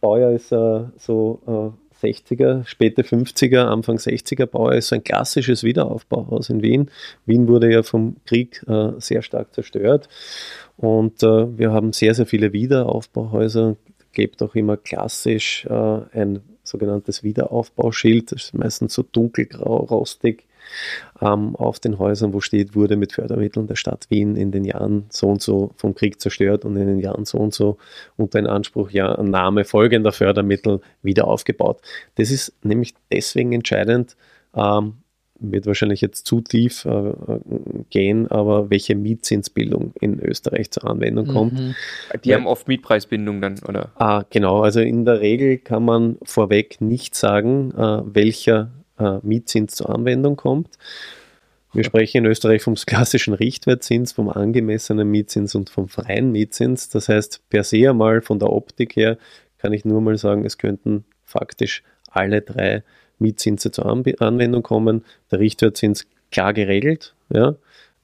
Baujahr ist äh, so 60er, späte 50er, Anfang 60er Bauer ist ein klassisches Wiederaufbauhaus in Wien. Wien wurde ja vom Krieg äh, sehr stark zerstört und äh, wir haben sehr, sehr viele Wiederaufbauhäuser. Gibt auch immer klassisch äh, ein sogenanntes Wiederaufbauschild, das ist meistens so dunkelgrau, rostig ähm, auf den Häusern, wo steht, wurde mit Fördermitteln der Stadt Wien in den Jahren so und so vom Krieg zerstört und in den Jahren so und so unter den Anspruch, ja, Name folgender Fördermittel wieder aufgebaut. Das ist nämlich deswegen entscheidend, ähm, wird wahrscheinlich jetzt zu tief äh, gehen, aber welche Mietzinsbildung in Österreich zur Anwendung kommt. Mhm. Die Weil, haben oft Mietpreisbindung dann, oder? Ah, genau. Also in der Regel kann man vorweg nicht sagen, äh, welcher äh, Mietzins zur Anwendung kommt. Wir sprechen in Österreich vom klassischen Richtwertzins, vom angemessenen Mietzins und vom freien Mietzins. Das heißt, per se einmal von der Optik her kann ich nur mal sagen, es könnten faktisch alle drei Mietzinse zur Anwendung kommen. Der Richtwertzins klar geregelt, ja,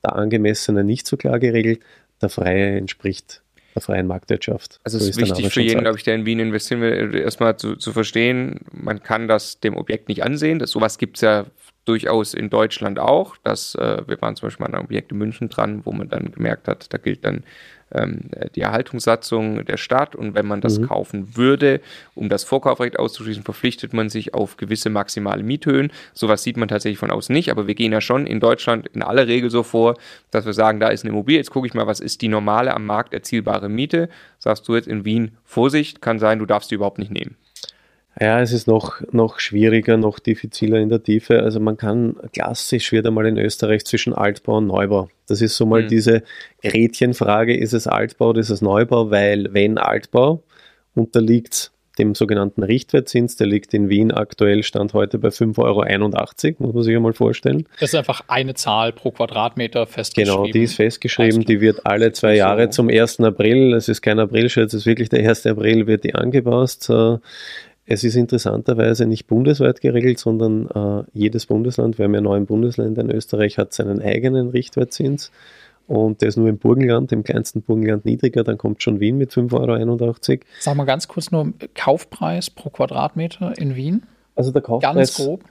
der angemessene nicht so klar geregelt, der freie entspricht der freien Marktwirtschaft. Also es ist wichtig für jeden, glaube ich, der in Wien investieren will, erstmal zu, zu verstehen, man kann das dem Objekt nicht ansehen. Das, sowas gibt es ja durchaus in Deutschland auch. Das, äh, wir waren zum Beispiel an einem Objekt in München dran, wo man dann gemerkt hat, da gilt dann ähm, die Erhaltungssatzung der Stadt und wenn man das mhm. kaufen würde, um das Vorkaufrecht auszuschließen, verpflichtet man sich auf gewisse maximale Miethöhen. Sowas sieht man tatsächlich von außen nicht, aber wir gehen ja schon in Deutschland in aller Regel so vor, dass wir sagen, da ist eine Immobilie, jetzt gucke ich mal, was ist die normale am Markt erzielbare Miete. Sagst du jetzt in Wien, Vorsicht, kann sein, du darfst die überhaupt nicht nehmen. Ja, es ist noch, noch schwieriger, noch diffiziler in der Tiefe. Also man kann klassisch wird einmal in Österreich zwischen Altbau und Neubau. Das ist so mal mhm. diese Gretchenfrage, ist es Altbau oder ist es Neubau? Weil wenn Altbau unterliegt dem sogenannten Richtwertzins, der liegt in Wien aktuell Stand heute bei 5,81 Euro, muss man sich einmal vorstellen. Das ist einfach eine Zahl pro Quadratmeter festgeschrieben. Genau, die ist festgeschrieben, die wird alle zwei Jahre zum 1. April, es ist kein Aprilscherz, es ist wirklich der 1. April, wird die angepasst. Es ist interessanterweise nicht bundesweit geregelt, sondern äh, jedes Bundesland, wir haben ja neun Bundesländer in Österreich, hat seinen eigenen Richtwertzins. Und der ist nur im Burgenland, im kleinsten Burgenland niedriger, dann kommt schon Wien mit 5,81 Euro. Sag mal ganz kurz nur Kaufpreis pro Quadratmeter in Wien. Also der Kaufpreis, ganz grob.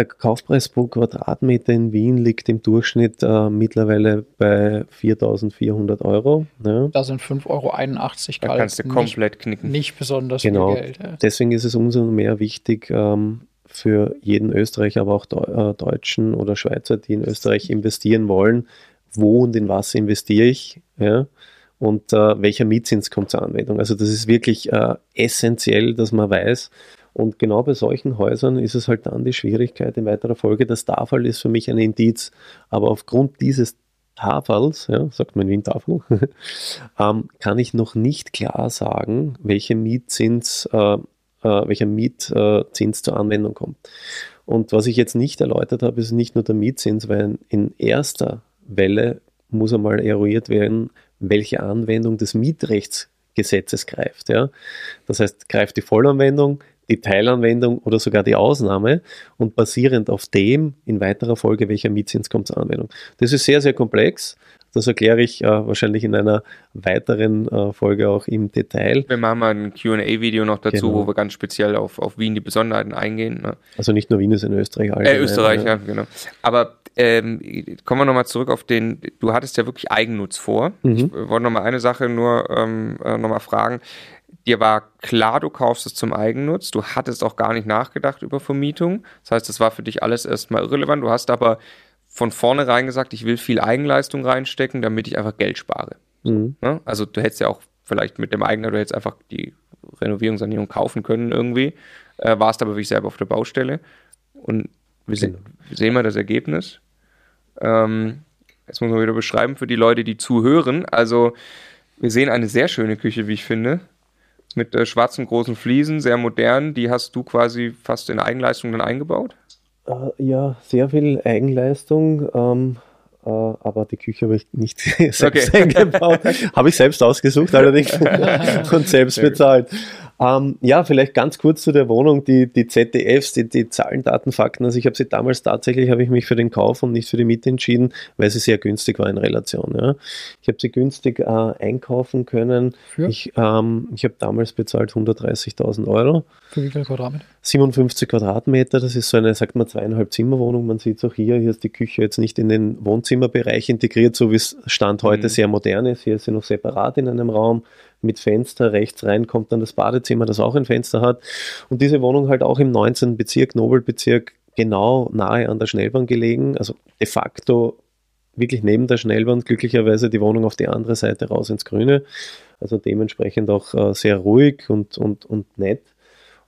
Der Kaufpreis pro Quadratmeter in Wien liegt im Durchschnitt äh, mittlerweile bei 4.400 Euro. Ja. Da sind 5,81 Euro kalt. Da kannst du komplett nicht, knicken. Nicht besonders genau. viel Geld. Ja. Deswegen ist es umso mehr wichtig ähm, für jeden Österreicher, aber auch Deu äh, Deutschen oder Schweizer, die in Österreich investieren wollen, wo und in was investiere ich. Ja und äh, welcher Mietzins kommt zur Anwendung. Also das ist wirklich äh, essentiell, dass man weiß, und genau bei solchen Häusern ist es halt dann die Schwierigkeit in weiterer Folge. Das Tafel ist für mich ein Indiz, aber aufgrund dieses Tafels, ja, sagt man in Tafel, ähm, kann ich noch nicht klar sagen, welche Mietzins, äh, äh, welcher Mietzins zur Anwendung kommt. Und was ich jetzt nicht erläutert habe, ist nicht nur der Mietzins, weil in erster Welle muss einmal eruiert werden, welche Anwendung des Mietrechtsgesetzes greift. Ja? Das heißt, greift die Vollanwendung, die Teilanwendung oder sogar die Ausnahme und basierend auf dem in weiterer Folge, welcher Mietzins kommt zur Anwendung. Das ist sehr, sehr komplex. Das erkläre ich äh, wahrscheinlich in einer weiteren äh, Folge auch im Detail. Wir machen mal ein QA-Video noch dazu, genau. wo wir ganz speziell auf, auf Wien die Besonderheiten eingehen. Ne? Also nicht nur Wien, ist in Österreich. Äh, Österreich, ja, genau. Aber ähm, kommen wir nochmal zurück auf den, du hattest ja wirklich Eigennutz vor. Mhm. Ich wollte nochmal eine Sache nur ähm, äh, nochmal fragen dir war klar, du kaufst es zum Eigennutz, du hattest auch gar nicht nachgedacht über Vermietung. Das heißt, das war für dich alles erstmal irrelevant. Du hast aber von vornherein gesagt, ich will viel Eigenleistung reinstecken, damit ich einfach Geld spare. Mhm. Ne? Also du hättest ja auch vielleicht mit dem Eigner, du hättest einfach die Renovierungssanierung kaufen können irgendwie, äh, warst aber wirklich selber auf der Baustelle. Und wir, genau. se sehen mal das Ergebnis. Ähm, jetzt muss man wieder beschreiben für die Leute, die zuhören. Also wir sehen eine sehr schöne Küche, wie ich finde mit äh, schwarzen großen Fliesen, sehr modern. Die hast du quasi fast in Eigenleistung dann eingebaut? Äh, ja, sehr viel Eigenleistung. Ähm, äh, aber die Küche habe ich nicht selbst okay. eingebaut. habe ich selbst ausgesucht allerdings und selbst bezahlt. Ähm, ja, vielleicht ganz kurz zu der Wohnung, die, die ZDFs, die, die Zahlen, Daten, Fakten. Also ich habe sie damals tatsächlich, habe ich mich für den Kauf und nicht für die Miete entschieden, weil sie sehr günstig war in Relation. Ja. Ich habe sie günstig äh, einkaufen können. Für? Ich, ähm, ich habe damals bezahlt 130.000 Euro. Für wie viel Quadratmeter? 57 Quadratmeter, das ist so eine, sagt man, zweieinhalb Zimmerwohnung. Man sieht es auch hier, hier ist die Küche jetzt nicht in den Wohnzimmerbereich integriert, so wie es Stand heute mhm. sehr modern ist. Hier ist sie noch separat in einem Raum mit Fenster. Rechts rein kommt dann das Badezimmer, das auch ein Fenster hat. Und diese Wohnung halt auch im 19. Bezirk, Nobelbezirk, genau nahe an der Schnellbahn gelegen. Also de facto wirklich neben der Schnellbahn, glücklicherweise die Wohnung auf die andere Seite raus ins Grüne. Also dementsprechend auch äh, sehr ruhig und, und, und nett.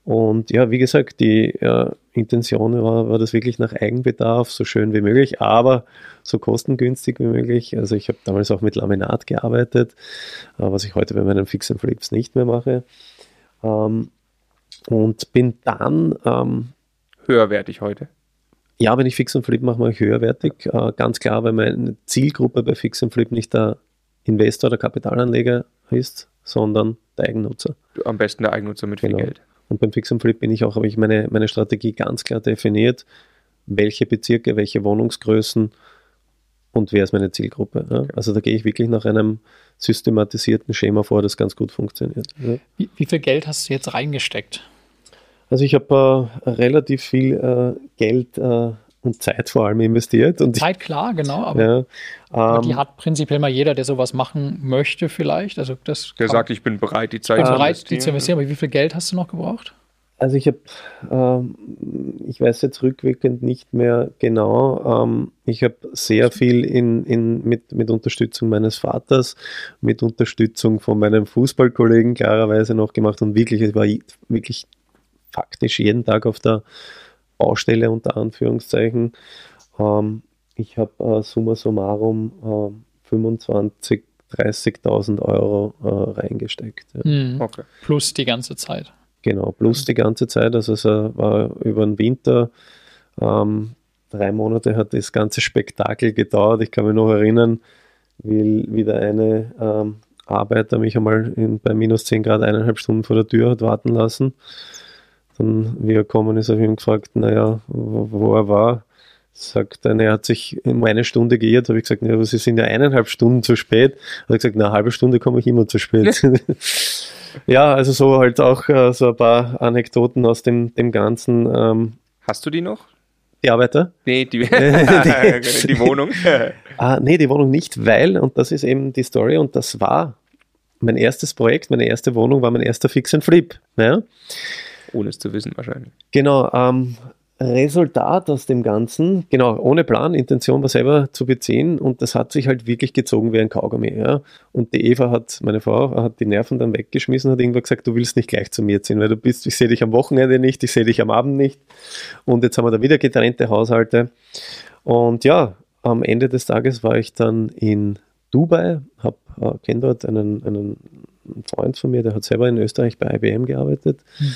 Und ja, wie gesagt, die äh, Intention war, war das wirklich nach Eigenbedarf, so schön wie möglich, aber so kostengünstig wie möglich. Also ich habe damals auch mit Laminat gearbeitet, äh, was ich heute bei meinen Fix and Flips nicht mehr mache. Ähm, und bin dann ähm, höherwertig heute. Ja, wenn ich Fix und Flip mache, mache ich höherwertig. Äh, ganz klar, weil meine Zielgruppe bei Fix und Flip nicht der Investor, der Kapitalanleger ist, sondern der Eigennutzer. Am besten der Eigennutzer mit genau. viel Geld. Und beim Fix und Flip bin ich auch, habe ich meine, meine Strategie ganz klar definiert, welche Bezirke, welche Wohnungsgrößen und wer ist meine Zielgruppe. Ja? Also da gehe ich wirklich nach einem systematisierten Schema vor, das ganz gut funktioniert. Ja? Wie, wie, viel Geld hast du jetzt reingesteckt? Also ich habe äh, relativ viel äh, Geld äh, und Zeit vor allem investiert. Und Zeit, klar, genau. Aber, ja, aber die ähm, hat prinzipiell mal jeder, der sowas machen möchte, vielleicht. Also das der sagt, ich bin bereit, die Zeit zu investieren. bereit, die zu investieren. Aber wie viel Geld hast du noch gebraucht? Also ich habe, ähm, ich weiß jetzt rückwirkend nicht mehr genau, ähm, ich habe sehr viel in, in, mit, mit Unterstützung meines Vaters, mit Unterstützung von meinem Fußballkollegen klarerweise noch gemacht und wirklich, es war wirklich faktisch jeden Tag auf der Baustelle unter Anführungszeichen. Ähm, ich habe äh, summa summarum äh, 25 30.000 Euro äh, reingesteckt. Ja. Mhm. Okay. Plus die ganze Zeit. Genau, plus die ganze Zeit. Also es war über den Winter. Ähm, drei Monate hat das ganze Spektakel gedauert. Ich kann mich noch erinnern, wie wieder eine ähm, Arbeiter mich einmal in, bei minus 10 Grad eineinhalb Stunden vor der Tür hat warten lassen. Dann, wie er gekommen ist, habe ich ihn gefragt, naja, wo, wo er war. Sagt er, er hat sich um eine Stunde geirrt. Habe ich gesagt, naja, Sie sind ja eineinhalb Stunden zu spät. Hat er gesagt, na, eine halbe Stunde komme ich immer zu spät. ja, also so halt auch äh, so ein paar Anekdoten aus dem, dem Ganzen. Ähm, Hast du die noch? Die Arbeiter? Nee, die, die, die Wohnung. ah, nee, die Wohnung nicht, weil, und das ist eben die Story, und das war mein erstes Projekt, meine erste Wohnung war mein erster Fix and Flip. Ja? Ohne es zu wissen wahrscheinlich. Genau, ähm, Resultat aus dem Ganzen, genau, ohne Plan, Intention war selber zu beziehen und das hat sich halt wirklich gezogen wie ein Kaugummi. Ja. Und die Eva hat, meine Frau, hat die Nerven dann weggeschmissen, hat irgendwann gesagt, du willst nicht gleich zu mir ziehen, weil du bist, ich sehe dich am Wochenende nicht, ich sehe dich am Abend nicht. Und jetzt haben wir da wieder getrennte Haushalte. Und ja, am Ende des Tages war ich dann in Dubai, habe äh, kenne dort einen, einen Freund von mir, der hat selber in Österreich bei IBM gearbeitet. Hm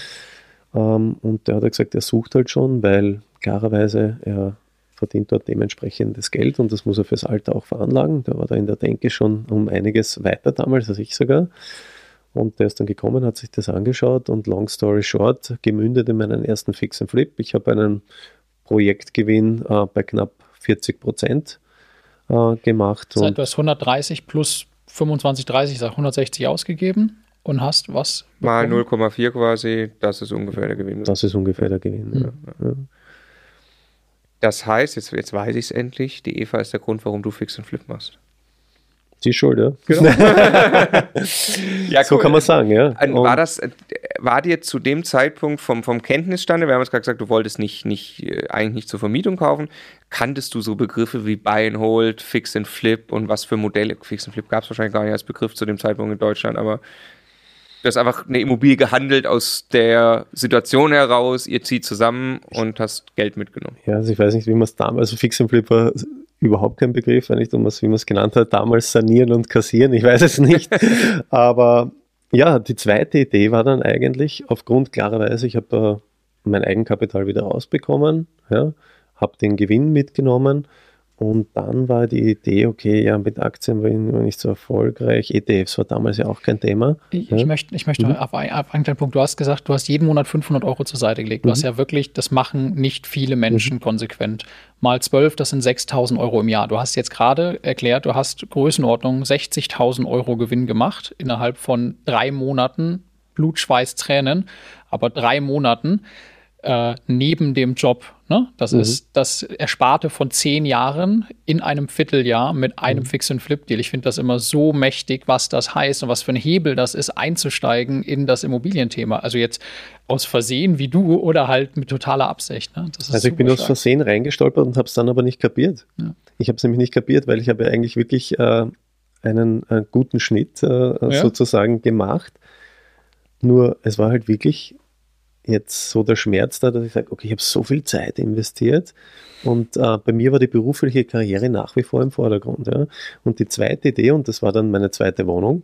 ähm, und der hat gesagt, er sucht halt schon, weil klarerweise er verdient dort dementsprechendes Geld und das muss er fürs Alter auch veranlagen. Der war da in der Denke schon um einiges weiter damals als ich sogar. Und der ist dann gekommen, hat sich das angeschaut und long story short, gemündet in meinen ersten Fix and Flip. Ich habe einen Projektgewinn äh, bei knapp 40 Prozent äh, gemacht. Das heißt, du hast 130 plus 25, 30, sag 160 ausgegeben und hast was? Mal 0,4 quasi, das ist ungefähr der Gewinn. Das ist ungefähr der Gewinn, mhm. ja. Das heißt, jetzt, jetzt weiß ich es endlich, die Eva ist der Grund, warum du Fix und Flip machst. Die Schuld, ja. Genau. ja, so kann man sagen, ja. War das, war dir zu dem Zeitpunkt vom, vom Kenntnisstande, wir haben es gerade gesagt, du wolltest nicht, nicht, äh, eigentlich nicht zur Vermietung kaufen, kanntest du so Begriffe wie Buy and Hold, Fix and Flip und was für Modelle, Fix and Flip gab es wahrscheinlich gar nicht als Begriff zu dem Zeitpunkt in Deutschland, aber Du hast einfach eine Immobilie gehandelt aus der Situation heraus, ihr zieht zusammen und hast Geld mitgenommen. Ja, also ich weiß nicht, wie man es damals, also Fix and Flip war überhaupt kein Begriff, nicht, um wie man es genannt hat, damals sanieren und kassieren, ich weiß es nicht. Aber ja, die zweite Idee war dann eigentlich, aufgrund klarerweise, ich habe äh, mein Eigenkapital wieder rausbekommen, ja, habe den Gewinn mitgenommen und dann war die Idee, okay, ja, mit Aktien war ich nicht so erfolgreich. ETFs war damals ja auch kein Thema. Ich, ja. ich möchte, ich möchte mhm. auf, auf einen kleinen Punkt, du hast gesagt, du hast jeden Monat 500 Euro zur Seite gelegt. Du mhm. hast ja wirklich, das machen nicht viele Menschen mhm. konsequent. Mal 12, das sind 6000 Euro im Jahr. Du hast jetzt gerade erklärt, du hast Größenordnung 60.000 Euro Gewinn gemacht innerhalb von drei Monaten. Blut, Schweiß, Tränen, aber drei Monaten äh, neben dem Job. Ne? Das mhm. ist das Ersparte von zehn Jahren in einem Vierteljahr mit einem mhm. Fix- and Flip-Deal. Ich finde das immer so mächtig, was das heißt und was für ein Hebel das ist, einzusteigen in das Immobilienthema. Also jetzt aus Versehen wie du oder halt mit totaler Absicht. Ne? also ich bin stark. aus Versehen reingestolpert und habe es dann aber nicht kapiert. Ja. Ich habe es nämlich nicht kapiert, weil ich habe ja eigentlich wirklich äh, einen äh, guten Schnitt äh, ja. sozusagen gemacht. Nur es war halt wirklich jetzt so der Schmerz da, dass ich sage, okay, ich habe so viel Zeit investiert und äh, bei mir war die berufliche Karriere nach wie vor im Vordergrund. Ja. Und die zweite Idee, und das war dann meine zweite Wohnung,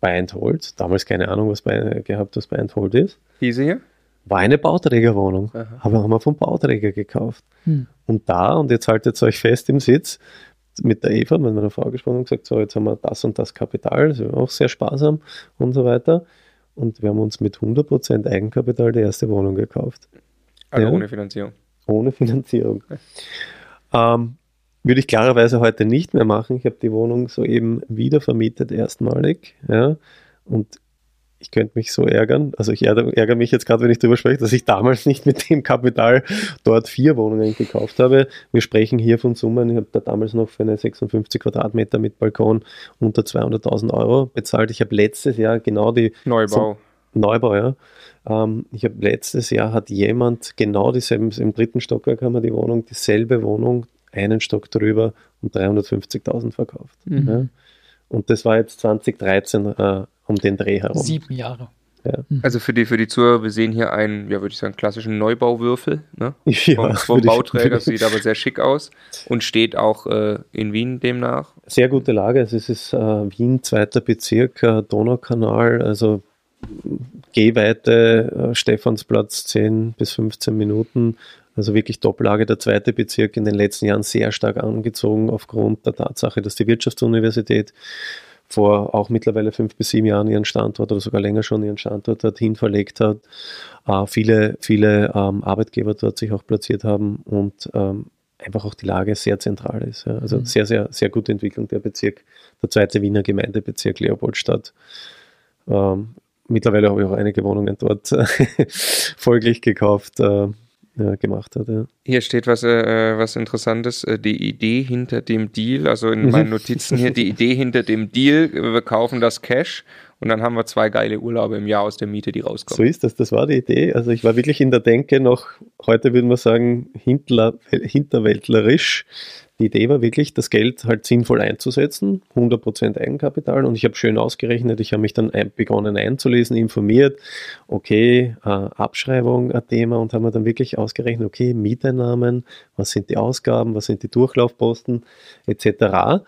Buy and Hold, damals keine Ahnung, was bei, gehabt, was Buy and Hold ist. Diese hier? War eine Bauträgerwohnung, Aha. aber haben wir vom Bauträger gekauft. Hm. Und da, und jetzt haltet euch fest im Sitz, mit der Eva, mit meiner Frau gesprochen und gesagt, so, jetzt haben wir das und das Kapital, das ist auch sehr sparsam und so weiter und wir haben uns mit 100% Eigenkapital die erste Wohnung gekauft. Also ja? ohne Finanzierung. Ohne Finanzierung. ähm, würde ich klarerweise heute nicht mehr machen. Ich habe die Wohnung soeben wieder vermietet, erstmalig. Ja, und ich könnte mich so ärgern. Also ich ärgere mich jetzt gerade, wenn ich darüber spreche, dass ich damals nicht mit dem Kapital dort vier Wohnungen gekauft habe. Wir sprechen hier von Summen. Ich habe da damals noch für eine 56 Quadratmeter mit Balkon unter 200.000 Euro bezahlt. Ich habe letztes Jahr genau die Neubau. Neubau, ja. Ähm, ich habe letztes Jahr hat jemand genau dieselben, im dritten Stockwerk haben wir die Wohnung, dieselbe Wohnung, einen Stock drüber um 350.000 verkauft. Mhm. Ja. Und das war jetzt 2013 äh, um den Dreh herum. Sieben Jahre. Ja. Mhm. Also für die, für die Zuhörer, wir sehen hier einen, ja, würde ich sagen, klassischen Neubauwürfel ne? ja, vom, vom Bauträger, sieht aber sehr schick aus und steht auch äh, in Wien demnach. Sehr gute Lage, also es ist äh, Wien, zweiter Bezirk, äh, Donaukanal, also Gehweite, äh, Stephansplatz 10 bis 15 Minuten, also wirklich Doppellage, der zweite Bezirk in den letzten Jahren sehr stark angezogen aufgrund der Tatsache, dass die Wirtschaftsuniversität vor auch mittlerweile fünf bis sieben Jahren ihren Standort oder sogar länger schon ihren Standort dorthin verlegt hat. Äh, viele, viele ähm, Arbeitgeber dort sich auch platziert haben und ähm, einfach auch die Lage sehr zentral ist. Ja. Also mhm. sehr, sehr, sehr gute Entwicklung der Bezirk, der zweite Wiener Gemeindebezirk Leopoldstadt. Ähm, mittlerweile habe ich auch einige Wohnungen dort folglich gekauft. Äh, ja, gemacht hat. Ja. Hier steht was, äh, was Interessantes, äh, die Idee hinter dem Deal, also in meinen Notizen hier, die Idee hinter dem Deal, wir kaufen das Cash und dann haben wir zwei geile Urlaube im Jahr aus der Miete, die rauskommen. So ist das, das war die Idee. Also ich war wirklich in der Denke noch, heute würden wir sagen, hinterwäldlerisch, die Idee war wirklich, das Geld halt sinnvoll einzusetzen, 100% Eigenkapital und ich habe schön ausgerechnet, ich habe mich dann ein, begonnen einzulesen, informiert, okay, äh, Abschreibung ein Thema und haben mir dann wirklich ausgerechnet, okay, Mieteinnahmen, was sind die Ausgaben, was sind die Durchlaufposten etc.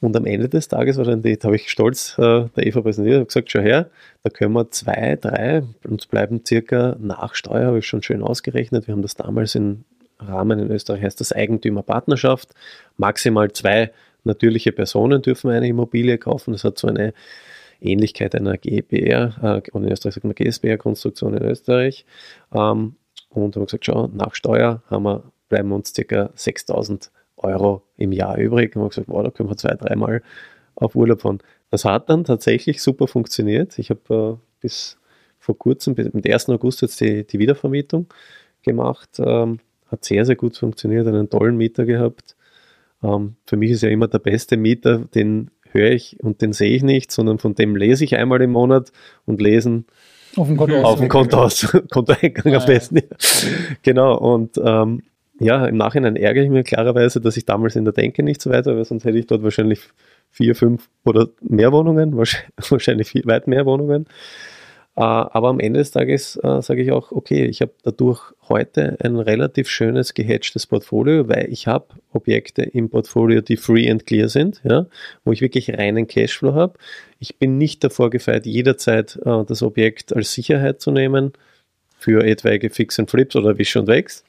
Und am Ende des Tages war dann, da habe ich stolz äh, der Eva präsentiert, habe gesagt, schau her, da können wir zwei, drei, uns bleiben circa nach Steuer, habe ich schon schön ausgerechnet. Wir haben das damals in Rahmen in Österreich heißt das Eigentümerpartnerschaft. Maximal zwei natürliche Personen dürfen eine Immobilie kaufen. Das hat so eine Ähnlichkeit einer GBR, äh, und in Österreich sagt man GSBR-Konstruktion in Österreich. Ähm, und haben gesagt, schau, nach Steuer haben wir, bleiben uns ca. 6000 Euro im Jahr übrig. Und haben gesagt, wow, da können wir zwei, dreimal auf Urlaub fahren. Das hat dann tatsächlich super funktioniert. Ich habe äh, bis vor kurzem, mit 1. August jetzt die, die Wiedervermietung gemacht. Ähm, hat sehr, sehr gut funktioniert, einen tollen Mieter gehabt. Ähm, für mich ist ja immer der beste Mieter, den höre ich und den sehe ich nicht, sondern von dem lese ich einmal im Monat und lesen auf dem Konto, auf dem Konto aus, Kontoeingang am besten. Ja. Genau, und ähm, ja, im Nachhinein ärgere ich mich klarerweise, dass ich damals in der Denke nicht so weit war, weil sonst hätte ich dort wahrscheinlich vier, fünf oder mehr Wohnungen, wahrscheinlich viel, weit mehr Wohnungen. Äh, aber am Ende des Tages äh, sage ich auch, okay, ich habe dadurch heute ein relativ schönes gehatchtes Portfolio, weil ich habe Objekte im Portfolio, die free and clear sind, ja, wo ich wirklich reinen Cashflow habe. Ich bin nicht davor gefeit, jederzeit äh, das Objekt als Sicherheit zu nehmen für etwaige Fix and Flips oder Wisch und Wächst.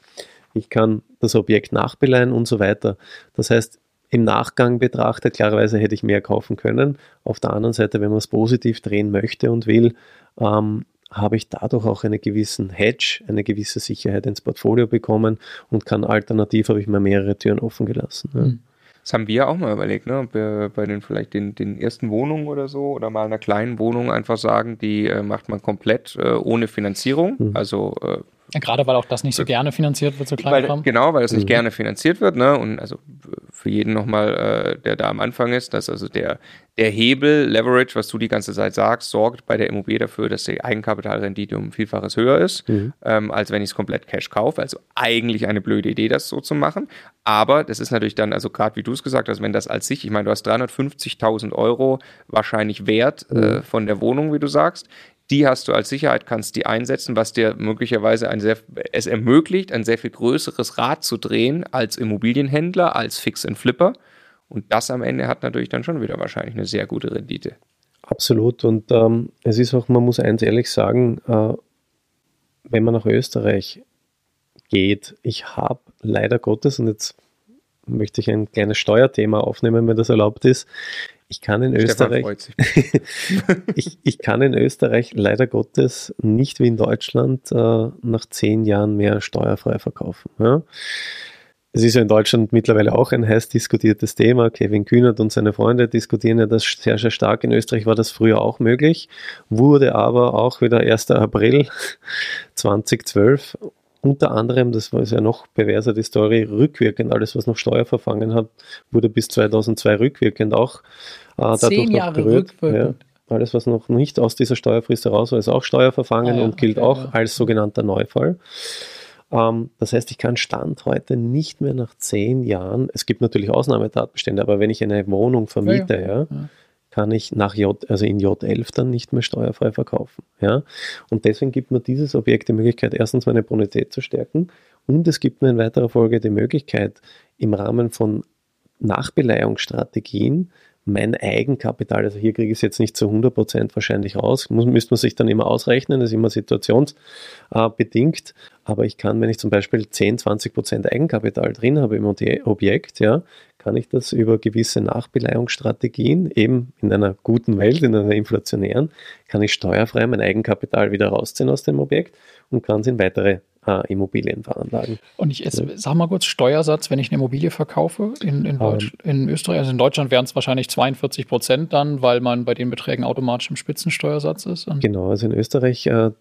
Ich kann das Objekt nachbeleihen und so weiter. Das heißt, im Nachgang betrachtet, klarerweise hätte ich mehr kaufen können. Auf der anderen Seite, wenn man es positiv drehen möchte und will, ähm, habe ich dadurch auch einen gewissen Hedge, eine gewisse Sicherheit ins Portfolio bekommen und kann alternativ habe ich mir mehrere Türen offen gelassen. Ja. Hm. Das haben wir auch mal überlegt, ne? ob wir bei den vielleicht den, den ersten Wohnungen oder so oder mal einer kleinen Wohnung einfach sagen, die äh, macht man komplett äh, ohne Finanzierung. Mhm. Also äh, gerade weil auch das nicht so gerne finanziert wird, so klein weil, Genau, weil es nicht mhm. gerne finanziert wird. Ne? Und also für jeden nochmal, äh, der da am Anfang ist, dass also der, der Hebel, Leverage, was du die ganze Zeit sagst, sorgt bei der Immobilie dafür, dass die Eigenkapitalrendite um Vielfaches höher ist, mhm. ähm, als wenn ich es komplett Cash kaufe. Also eigentlich eine blöde Idee, das so zu machen. Aber das ist natürlich dann, also gerade wie du es gesagt hast, wenn das als sich, ich meine, du hast 350.000 Euro wahrscheinlich Wert äh, mhm. äh, von der Wohnung, wie du sagst die hast du als Sicherheit, kannst die einsetzen, was dir möglicherweise ein sehr, es ermöglicht, ein sehr viel größeres Rad zu drehen als Immobilienhändler, als Fix and Flipper. Und das am Ende hat natürlich dann schon wieder wahrscheinlich eine sehr gute Rendite. Absolut. Und ähm, es ist auch, man muss eins ehrlich sagen, äh, wenn man nach Österreich geht, ich habe leider Gottes, und jetzt möchte ich ein kleines Steuerthema aufnehmen, wenn das erlaubt ist. Ich kann in Österreich, ich, ich kann in Österreich leider Gottes nicht wie in Deutschland äh, nach zehn Jahren mehr steuerfrei verkaufen. Ja? es ist ja in Deutschland mittlerweile auch ein heiß diskutiertes Thema. Kevin Kühnert und seine Freunde diskutieren ja das sehr, sehr stark. In Österreich war das früher auch möglich, wurde aber auch wieder 1. April 2012 unter anderem, das war ja noch perverser die Story, rückwirkend, alles was noch Steuerverfangen hat, wurde bis 2002 rückwirkend auch äh, dadurch Zehn Jahre noch berührt. Rückwirkend. Ja, alles was noch nicht aus dieser Steuerfrist heraus war, ist auch Steuerverfangen ah, ja, und gilt okay, auch ja. als sogenannter Neufall. Ähm, das heißt, ich kann Stand heute nicht mehr nach zehn Jahren, es gibt natürlich Ausnahmetatbestände, aber wenn ich eine Wohnung vermiete, ja, kann ich nach J, also in J11 dann nicht mehr steuerfrei verkaufen. Ja? Und deswegen gibt mir dieses Objekt die Möglichkeit, erstens meine Bonität zu stärken und es gibt mir in weiterer Folge die Möglichkeit, im Rahmen von Nachbeleihungsstrategien mein Eigenkapital, also hier kriege ich es jetzt nicht zu 100% wahrscheinlich raus, muss, müsste man sich dann immer ausrechnen, das ist immer situationsbedingt, aber ich kann, wenn ich zum Beispiel 10, 20% Eigenkapital drin habe im Objekt, ja, kann ich das über gewisse Nachbeleihungsstrategien, eben in einer guten Welt, in einer inflationären, kann ich steuerfrei mein Eigenkapital wieder rausziehen aus dem Objekt und kann es in weitere äh, Immobilien veranlagen. Und ich jetzt, sag mal kurz, Steuersatz, wenn ich eine Immobilie verkaufe in, in, Deutsch, um, ähm. in Österreich, also in Deutschland wären es wahrscheinlich 42 Prozent dann, weil man bei den Beträgen automatisch im Spitzensteuersatz ist. Genau, also in Österreich äh,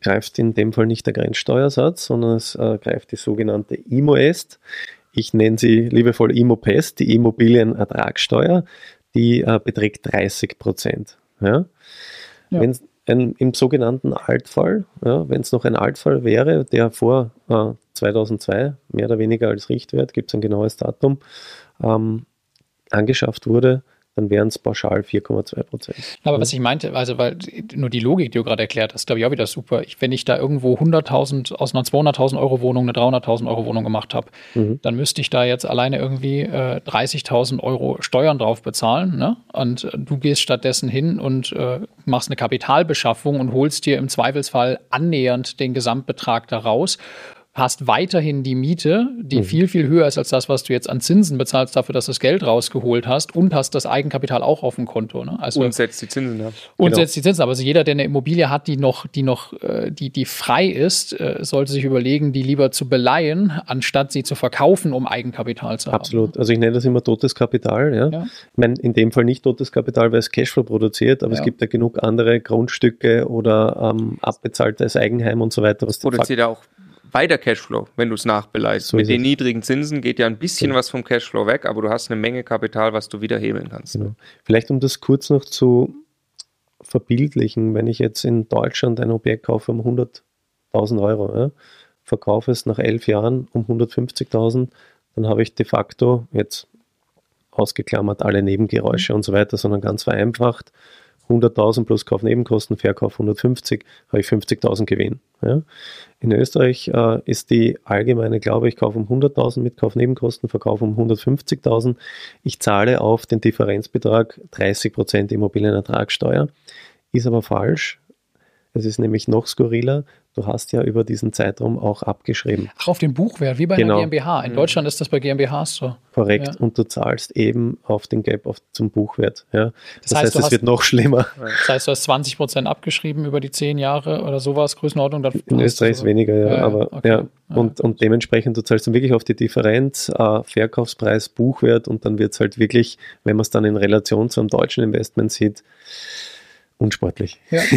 greift in dem Fall nicht der Grenzsteuersatz, sondern es äh, greift die sogenannte IMOEST ich nenne sie liebevoll Immopest, die Immobilienertragssteuer, die äh, beträgt 30 Prozent. Ja? ja. Wenn ein, im sogenannten Altfall, ja, wenn es noch ein Altfall wäre, der vor äh, 2002 mehr oder weniger als Richtwert, gibt es ein genaues Datum, ähm, angeschafft wurde, dann wären es pauschal 4,2 Prozent. Aber was ich meinte, also weil nur die Logik, die du gerade erklärt hast, glaube ich auch wieder super. Ich, wenn ich da irgendwo 100.000 aus einer 200.000 Euro Wohnung eine 300.000 Euro Wohnung gemacht habe, mhm. dann müsste ich da jetzt alleine irgendwie äh, 30.000 Euro Steuern drauf bezahlen. Ne? Und äh, du gehst stattdessen hin und äh, machst eine Kapitalbeschaffung und holst dir im Zweifelsfall annähernd den Gesamtbetrag daraus hast weiterhin die Miete, die mhm. viel, viel höher ist als das, was du jetzt an Zinsen bezahlst, dafür, dass du das Geld rausgeholt hast und hast das Eigenkapital auch auf dem Konto. Ne? Also, und setzt die Zinsen ab. Und genau. setzt die Zinsen ab. Also jeder, der eine Immobilie hat, die noch, die noch, äh, die, die frei ist, äh, sollte sich überlegen, die lieber zu beleihen, anstatt sie zu verkaufen, um Eigenkapital zu haben. Absolut. Also ich nenne das immer totes Kapital. Ja? ja. Ich meine, in dem Fall nicht totes Kapital, weil es Cashflow produziert, aber ja. es gibt ja genug andere Grundstücke oder ähm, abbezahltes Eigenheim und so weiter. Was produziert ja auch weiter Cashflow, wenn du es nachbeleihst. So Mit den niedrigen Zinsen geht ja ein bisschen ja. was vom Cashflow weg, aber du hast eine Menge Kapital, was du wieder hebeln kannst. Genau. Vielleicht um das kurz noch zu verbildlichen, wenn ich jetzt in Deutschland ein Objekt kaufe um 100.000 Euro, ja, verkaufe es nach elf Jahren um 150.000, dann habe ich de facto jetzt ausgeklammert alle Nebengeräusche mhm. und so weiter, sondern ganz vereinfacht 100.000 plus Kaufnebenkosten, Verkauf 150, habe ich 50.000 Gewinn. Ja. In Österreich äh, ist die allgemeine, glaube ich, Kauf um 100.000 mit Kaufnebenkosten, Verkauf um 150.000. Ich zahle auf den Differenzbetrag 30% Immobilienertragssteuer. Ist aber falsch. Es ist nämlich noch skurriler. Du hast ja über diesen Zeitraum auch abgeschrieben. Ach, auf den Buchwert, wie bei genau. einer GmbH. In Deutschland ist das bei GmbHs so. Korrekt. Ja. Und du zahlst eben auf den Gap auf, zum Buchwert. Ja. Das, das heißt, es wird noch schlimmer. Das heißt, du hast 20 Prozent abgeschrieben über die zehn Jahre oder sowas, Größenordnung. Dann In Österreich ist weniger, ja. ja aber okay. ja. Und, und dementsprechend, du zahlst dann wirklich auf die Differenz, äh, Verkaufspreis, Buchwert und dann wird es halt wirklich, wenn man es dann in Relation zu einem deutschen Investment sieht, unsportlich. Ja.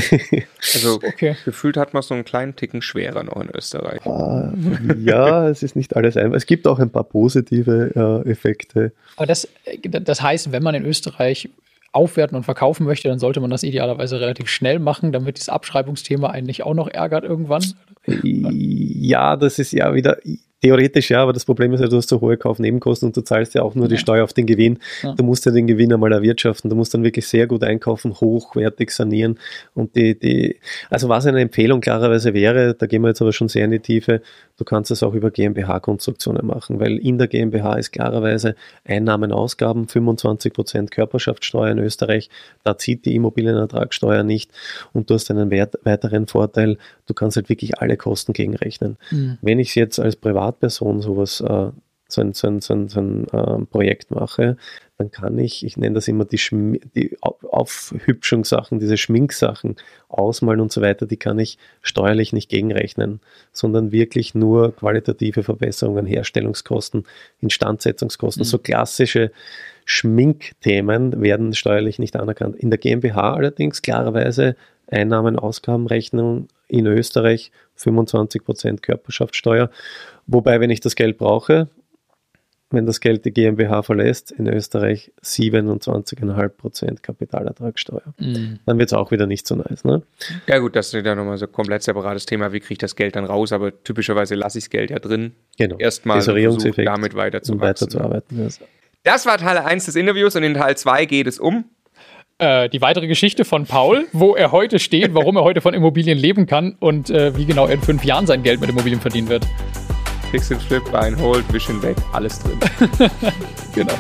Also okay. gefühlt hat man so einen kleinen Ticken schwerer noch in Österreich. Ah, ja, es ist nicht alles einfach. Es gibt auch ein paar positive äh, Effekte. Aber das, das heißt, wenn man in Österreich aufwerten und verkaufen möchte, dann sollte man das idealerweise relativ schnell machen, damit das Abschreibungsthema eigentlich auch noch ärgert irgendwann. Ja, das ist ja wieder, Theoretisch ja, aber das Problem ist ja, du hast so hohe Kaufnebenkosten und du zahlst ja auch nur ja. die Steuer auf den Gewinn. Ja. Du musst ja den Gewinn einmal erwirtschaften. Du musst dann wirklich sehr gut einkaufen, hochwertig sanieren. Und die, die, also was eine Empfehlung klarerweise wäre, da gehen wir jetzt aber schon sehr in die Tiefe, du kannst es auch über GmbH-Konstruktionen machen, weil in der GmbH ist klarerweise Einnahmen, Ausgaben, 25% Körperschaftssteuer in Österreich, da zieht die Immobilienertragssteuer nicht und du hast einen weiteren Vorteil, du kannst halt wirklich alle Kosten gegenrechnen. Mhm. Wenn ich jetzt als Privat Privatperson sowas äh, so ein, so ein, so ein, so ein äh, Projekt mache, dann kann ich, ich nenne das immer die, Schm die Aufhübschungssachen, diese Schminksachen ausmalen und so weiter, die kann ich steuerlich nicht gegenrechnen, sondern wirklich nur qualitative Verbesserungen, Herstellungskosten, Instandsetzungskosten, mhm. so klassische Schminkthemen werden steuerlich nicht anerkannt. In der GmbH allerdings klarerweise Einnahmen-Ausgabenrechnung in Österreich 25% Körperschaftssteuer. Wobei, wenn ich das Geld brauche, wenn das Geld die GmbH verlässt, in Österreich 27,5% Kapitalertragssteuer. Mhm. Dann wird es auch wieder nicht so nice. Ne? Ja gut, das ist ja nochmal so ein komplett separates Thema. Wie kriege ich das Geld dann raus? Aber typischerweise lasse ich das Geld ja drin. Genau. Erstmal damit weiterzuarbeiten. weiterzuarbeiten. Das war Teil 1 des Interviews und in Teil 2 geht es um äh, die weitere Geschichte von Paul, wo er heute steht, warum er heute von Immobilien leben kann und äh, wie genau er in fünf Jahren sein Geld mit Immobilien verdienen wird. Fix and Flip, Buy and Hold, Vision weg, alles drin. genau.